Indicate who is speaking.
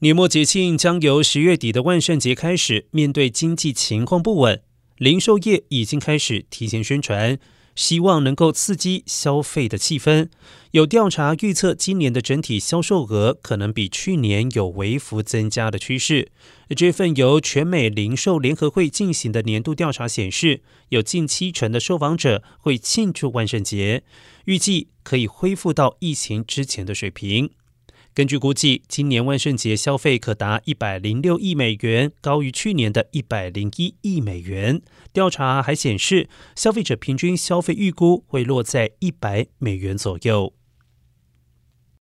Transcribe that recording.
Speaker 1: 年末节庆将由十月底的万圣节开始，面对经济情况不稳，零售业已经开始提前宣传，希望能够刺激消费的气氛。有调查预测，今年的整体销售额可能比去年有微幅增加的趋势。这份由全美零售联合会进行的年度调查显示，有近七成的受访者会庆祝万圣节，预计可以恢复到疫情之前的水平。根据估计，今年万圣节消费可达一百零六亿美元，高于去年的一百零一亿美元。调查还显示，消费者平均消费预估会落在一百美元左右。